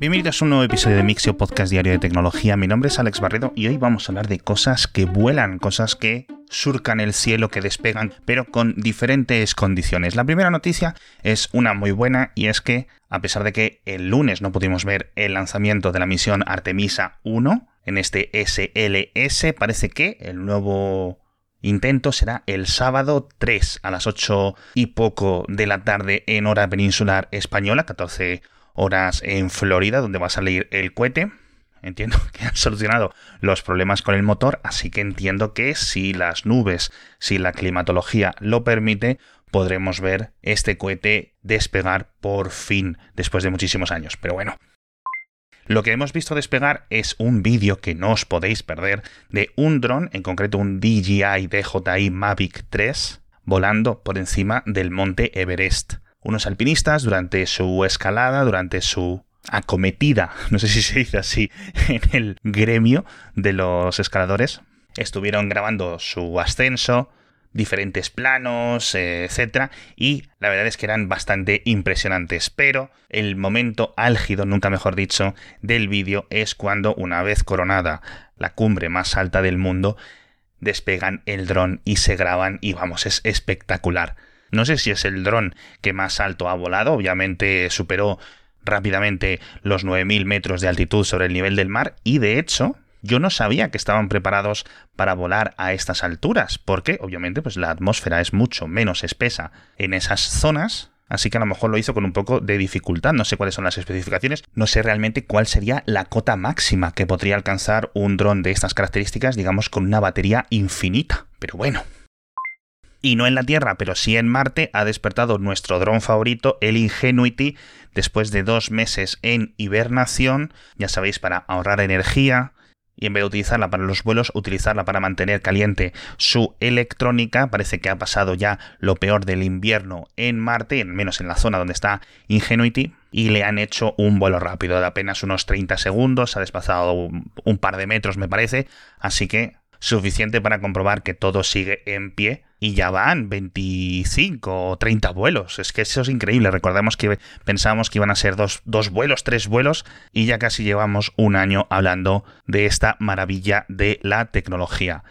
Bienvenidos a un nuevo episodio de Mixio Podcast Diario de Tecnología. Mi nombre es Alex Barredo y hoy vamos a hablar de cosas que vuelan, cosas que surcan el cielo, que despegan, pero con diferentes condiciones. La primera noticia es una muy buena y es que, a pesar de que el lunes no pudimos ver el lanzamiento de la misión Artemisa 1 en este SLS, parece que el nuevo intento será el sábado 3 a las 8 y poco de la tarde en hora peninsular española, 14 horas en Florida, donde va a salir el cohete. Entiendo que han solucionado los problemas con el motor, así que entiendo que si las nubes, si la climatología lo permite, podremos ver este cohete despegar por fin, después de muchísimos años. Pero bueno, lo que hemos visto despegar es un vídeo que no os podéis perder de un dron, en concreto un DJI DJI Mavic 3, volando por encima del monte Everest unos alpinistas durante su escalada, durante su acometida, no sé si se dice así, en el gremio de los escaladores, estuvieron grabando su ascenso, diferentes planos, etcétera, y la verdad es que eran bastante impresionantes. Pero el momento álgido, nunca mejor dicho, del vídeo es cuando, una vez coronada la cumbre más alta del mundo, despegan el dron y se graban, y vamos, es espectacular. No sé si es el dron que más alto ha volado, obviamente superó rápidamente los 9.000 metros de altitud sobre el nivel del mar y de hecho yo no sabía que estaban preparados para volar a estas alturas, porque obviamente pues la atmósfera es mucho menos espesa en esas zonas, así que a lo mejor lo hizo con un poco de dificultad, no sé cuáles son las especificaciones, no sé realmente cuál sería la cota máxima que podría alcanzar un dron de estas características, digamos con una batería infinita, pero bueno, y no en la Tierra, pero sí en Marte, ha despertado nuestro dron favorito, el Ingenuity, después de dos meses en hibernación, ya sabéis, para ahorrar energía, y en vez de utilizarla para los vuelos, utilizarla para mantener caliente su electrónica. Parece que ha pasado ya lo peor del invierno en Marte, al menos en la zona donde está Ingenuity, y le han hecho un vuelo rápido de apenas unos 30 segundos, ha desplazado un par de metros me parece, así que suficiente para comprobar que todo sigue en pie y ya van 25 o 30 vuelos. Es que eso es increíble. Recordemos que pensábamos que iban a ser dos, dos, vuelos, tres vuelos y ya casi llevamos un año hablando de esta maravilla de la tecnología.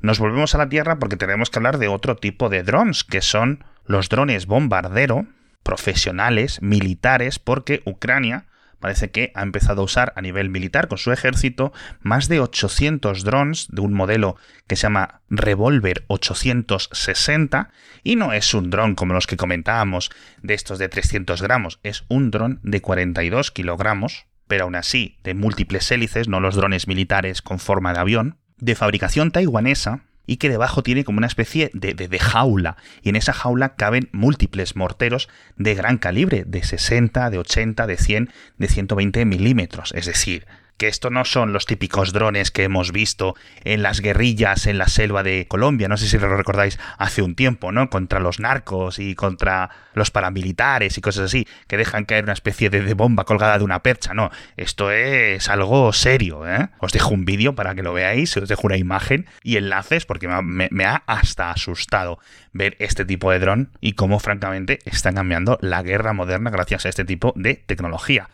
Nos volvemos a la Tierra porque tenemos que hablar de otro tipo de drones, que son los drones bombardero profesionales, militares, porque Ucrania parece que ha empezado a usar a nivel militar con su ejército más de 800 drones de un modelo que se llama Revolver 860 y no es un dron como los que comentábamos de estos de 300 gramos, es un dron de 42 kilogramos, pero aún así de múltiples hélices, no los drones militares con forma de avión, de fabricación taiwanesa y que debajo tiene como una especie de, de, jaula, y en esa jaula caben múltiples morteros de gran calibre, de 60, de 80, de 100, de 120 milímetros, es decir, que esto no son los típicos drones que hemos visto en las guerrillas en la selva de Colombia, no sé si lo recordáis hace un tiempo, ¿no? Contra los narcos y contra los paramilitares y cosas así, que dejan caer una especie de, bomba colgada de una percha, no, esto es algo serio, ¿eh? Os dejo un vídeo para que lo veáis, os dejo una imagen y enlaces porque me, me ha hasta asustado ver este tipo de dron y cómo francamente están cambiando la guerra moderna gracias a este tipo de tecnología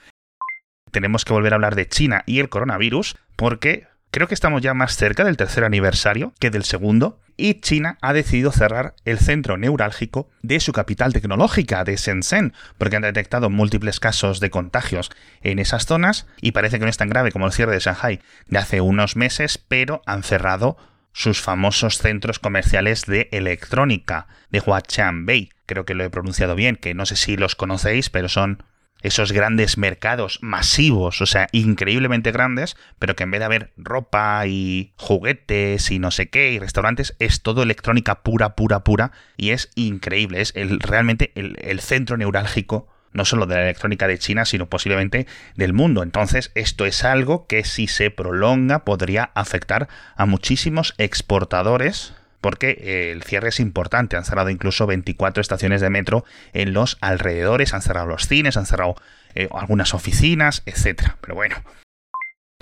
tenemos que volver a hablar de China y el coronavirus porque creo que estamos ya más cerca del tercer aniversario que del segundo y China ha decidido cerrar el centro neurálgico de su capital tecnológica, de Shenzhen, porque han detectado múltiples casos de contagios en esas zonas y parece que no es tan grave como el cierre de Shanghai de hace unos meses, pero han cerrado sus famosos centros comerciales de electrónica de Huaqiangbei. Creo que lo he pronunciado bien, que no sé si los conocéis, pero son esos grandes mercados masivos, o sea, increíblemente grandes, pero que en vez de haber ropa y juguetes y no sé qué y restaurantes, es todo electrónica pura, pura, pura y es increíble, es el, realmente el, el centro neurálgico no solo de la electrónica de China, sino posiblemente del mundo. Entonces, esto es algo que si se prolonga podría afectar a muchísimos exportadores porque eh, el cierre es importante. Han cerrado incluso 24 estaciones de metro en los alrededores, han cerrado los cines, han cerrado eh, algunas oficinas, etc. Pero bueno.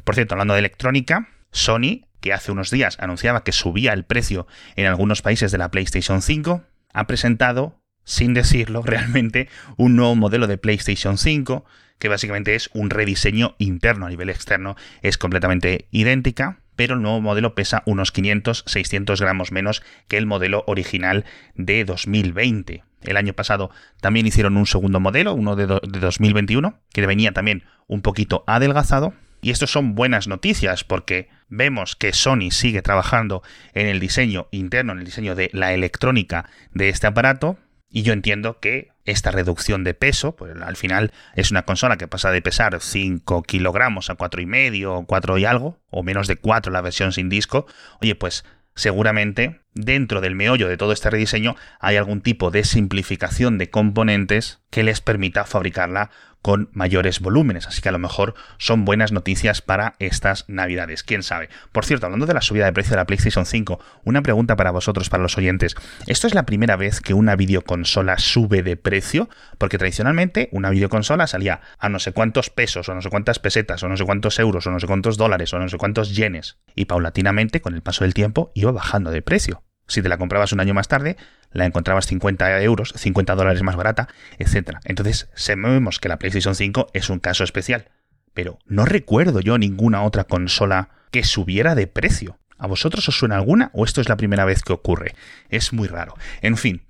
Por cierto, hablando de electrónica, Sony, que hace unos días anunciaba que subía el precio en algunos países de la PlayStation 5, ha presentado, sin decirlo realmente, un nuevo modelo de PlayStation 5 que básicamente es un rediseño interno a nivel externo, es completamente idéntica, pero el nuevo modelo pesa unos 500-600 gramos menos que el modelo original de 2020. El año pasado también hicieron un segundo modelo, uno de, 2021, que venía también un poquito adelgazado. Y esto son buenas noticias porque vemos que Sony sigue trabajando en el diseño interno, en el diseño de la electrónica de este aparato. Y yo entiendo que esta reducción de peso, pues al final es una consola que pasa de pesar 5 kilogramos a 4,5 o 4 y algo, o menos de 4 la versión sin disco. Oye, pues seguramente dentro del meollo de todo este rediseño hay algún tipo de simplificación de componentes que les permita fabricarla con mayores volúmenes, así que a lo mejor son buenas noticias para estas navidades, quién sabe. Por cierto, hablando de la subida de precio de la PlayStation 5, una pregunta para vosotros, para los oyentes. ¿Esto es la primera vez que una videoconsola sube de precio? Porque tradicionalmente una videoconsola salía a no sé cuántos pesos, o no sé cuántas pesetas, o no sé cuántos euros, o no sé cuántos dólares, o no sé cuántos yenes, y paulatinamente, con el paso del tiempo, iba bajando de precio. Si te la comprabas un año más tarde, la encontrabas 50 euros, 50 dólares más barata, etc. Entonces, sabemos que la PlayStation 5 es un caso especial. Pero no recuerdo yo ninguna otra consola que subiera de precio. ¿A vosotros os suena alguna o esto es la primera vez que ocurre? Es muy raro. En fin,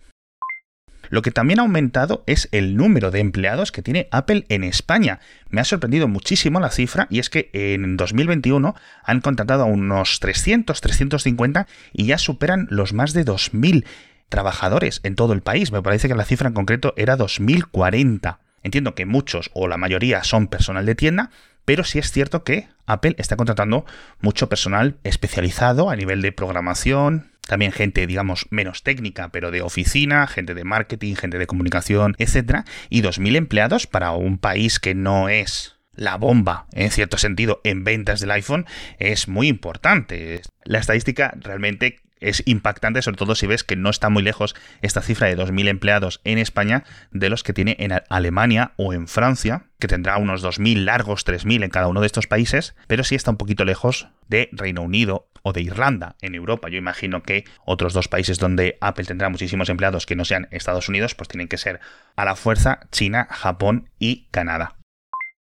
lo que también ha aumentado es el número de empleados que tiene Apple en España. Me ha sorprendido muchísimo la cifra y es que en 2021 han contratado a unos 300, 350 y ya superan los más de 2.000 trabajadores en todo el país. Me parece que la cifra en concreto era 2040. Entiendo que muchos o la mayoría son personal de tienda, pero sí es cierto que Apple está contratando mucho personal especializado a nivel de programación, también gente, digamos, menos técnica, pero de oficina, gente de marketing, gente de comunicación, etc. Y 2.000 empleados para un país que no es la bomba, en cierto sentido, en ventas del iPhone, es muy importante. La estadística realmente es impactante, sobre todo si ves que no está muy lejos esta cifra de 2.000 empleados en España de los que tiene en Alemania o en Francia, que tendrá unos 2.000 largos, 3.000 en cada uno de estos países, pero sí está un poquito lejos de Reino Unido o de Irlanda en Europa. Yo imagino que otros dos países donde Apple tendrá muchísimos empleados que no sean Estados Unidos, pues tienen que ser a la fuerza China, Japón y Canadá.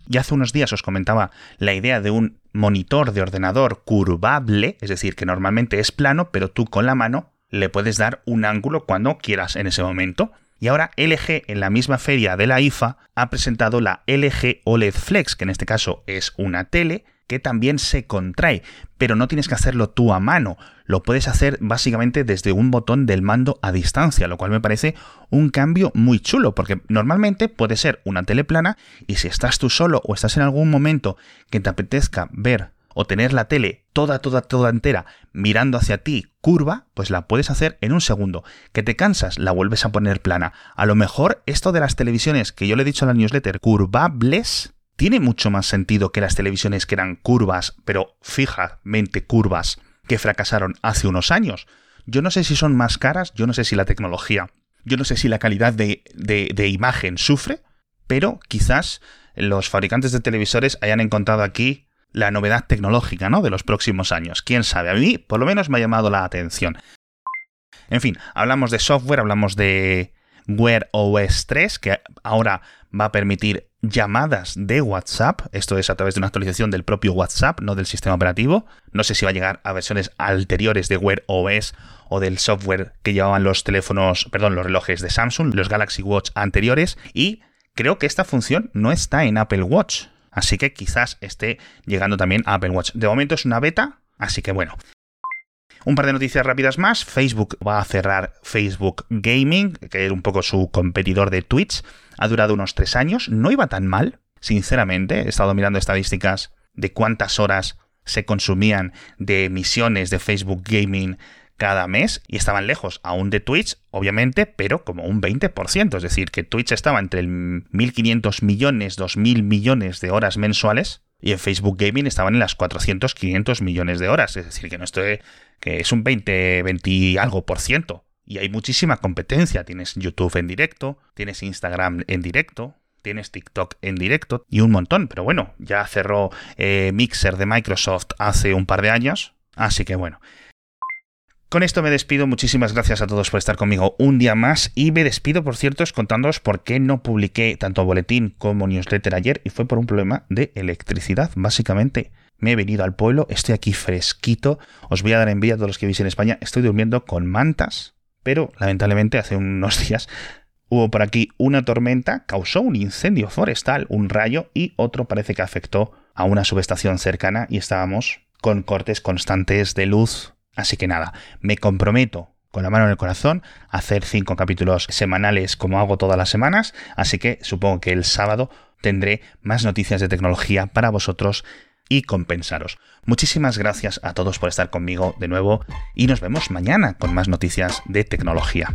Y hace unos días os comentaba la idea de un monitor de ordenador curvable, es decir, que normalmente es plano, pero tú con la mano le puedes dar un ángulo cuando quieras en ese momento. Y ahora LG en la misma feria de la IFA ha presentado la LG OLED Flex, que en este caso es una tele que también se contrae, pero no tienes que hacerlo tú a mano, lo puedes hacer básicamente desde un botón del mando a distancia, lo cual me parece un cambio muy chulo, porque normalmente puede ser una tele plana y si estás tú solo o estás en algún momento que te apetezca ver o tener la tele toda, toda, toda entera mirando hacia ti curva, pues la puedes hacer en un segundo. Que te cansas, la vuelves a poner plana. A lo mejor esto de las televisiones que yo le he dicho en la newsletter, curvables, tiene mucho más sentido que las televisiones que eran curvas, pero fijamente curvas, que fracasaron hace unos años. Yo no sé si son más caras, yo no sé si la tecnología, yo no sé si la calidad de, de, imagen sufre, pero quizás los fabricantes de televisores hayan encontrado aquí la novedad tecnológica, ¿no? De los próximos años. Quién sabe, a mí por lo menos me ha llamado la atención. En fin, hablamos de software, hablamos de Wear OS 3, que ahora va a permitir llamadas de WhatsApp. Esto es a través de una actualización del propio WhatsApp, no del sistema operativo. No sé si va a llegar a versiones anteriores de Wear OS o del software que llevaban los teléfonos, perdón, los relojes de Samsung, los Galaxy Watch anteriores. Y creo que esta función no está en Apple Watch. Así que quizás esté llegando también a Apple Watch. De momento es una beta, así que bueno. Un par de noticias rápidas más. Facebook va a cerrar Facebook Gaming, que era un poco su competidor de Twitch. Ha durado unos tres años. No iba tan mal, sinceramente. He estado mirando estadísticas de cuántas horas se consumían de emisiones de Facebook Gaming cada mes y estaban lejos aún de Twitch, obviamente, pero como un 20%. Es decir, que Twitch estaba entre el 1.500 millones, 2.000 millones de horas mensuales y en Facebook Gaming estaban en las 400, 500 millones de horas. Es decir, que no estoy, que es un 20, 20 algo por ciento. Y hay muchísima competencia. Tienes YouTube en directo, tienes Instagram en directo, tienes TikTok en directo y un montón. Pero bueno, ya cerró eh, Mixer de Microsoft hace un par de años. Así que bueno. Con esto me despido, muchísimas gracias a todos por estar conmigo un día más y me despido, por cierto, contándoos por qué no publiqué tanto boletín como newsletter ayer y fue por un problema de electricidad, básicamente. Me he venido al pueblo, estoy aquí fresquito, os voy a dar envidia a todos los que vivís en España, estoy durmiendo con mantas, pero lamentablemente hace unos días hubo por aquí una tormenta, causó un incendio forestal, un rayo y otro parece que afectó a una subestación cercana y estábamos con cortes constantes de luz. Así que nada, me comprometo con la mano en el corazón a hacer cinco capítulos semanales como hago todas las semanas, así que supongo que el sábado tendré más noticias de tecnología para vosotros y compensaros. Muchísimas gracias a todos por estar conmigo de nuevo y nos vemos mañana con más noticias de tecnología.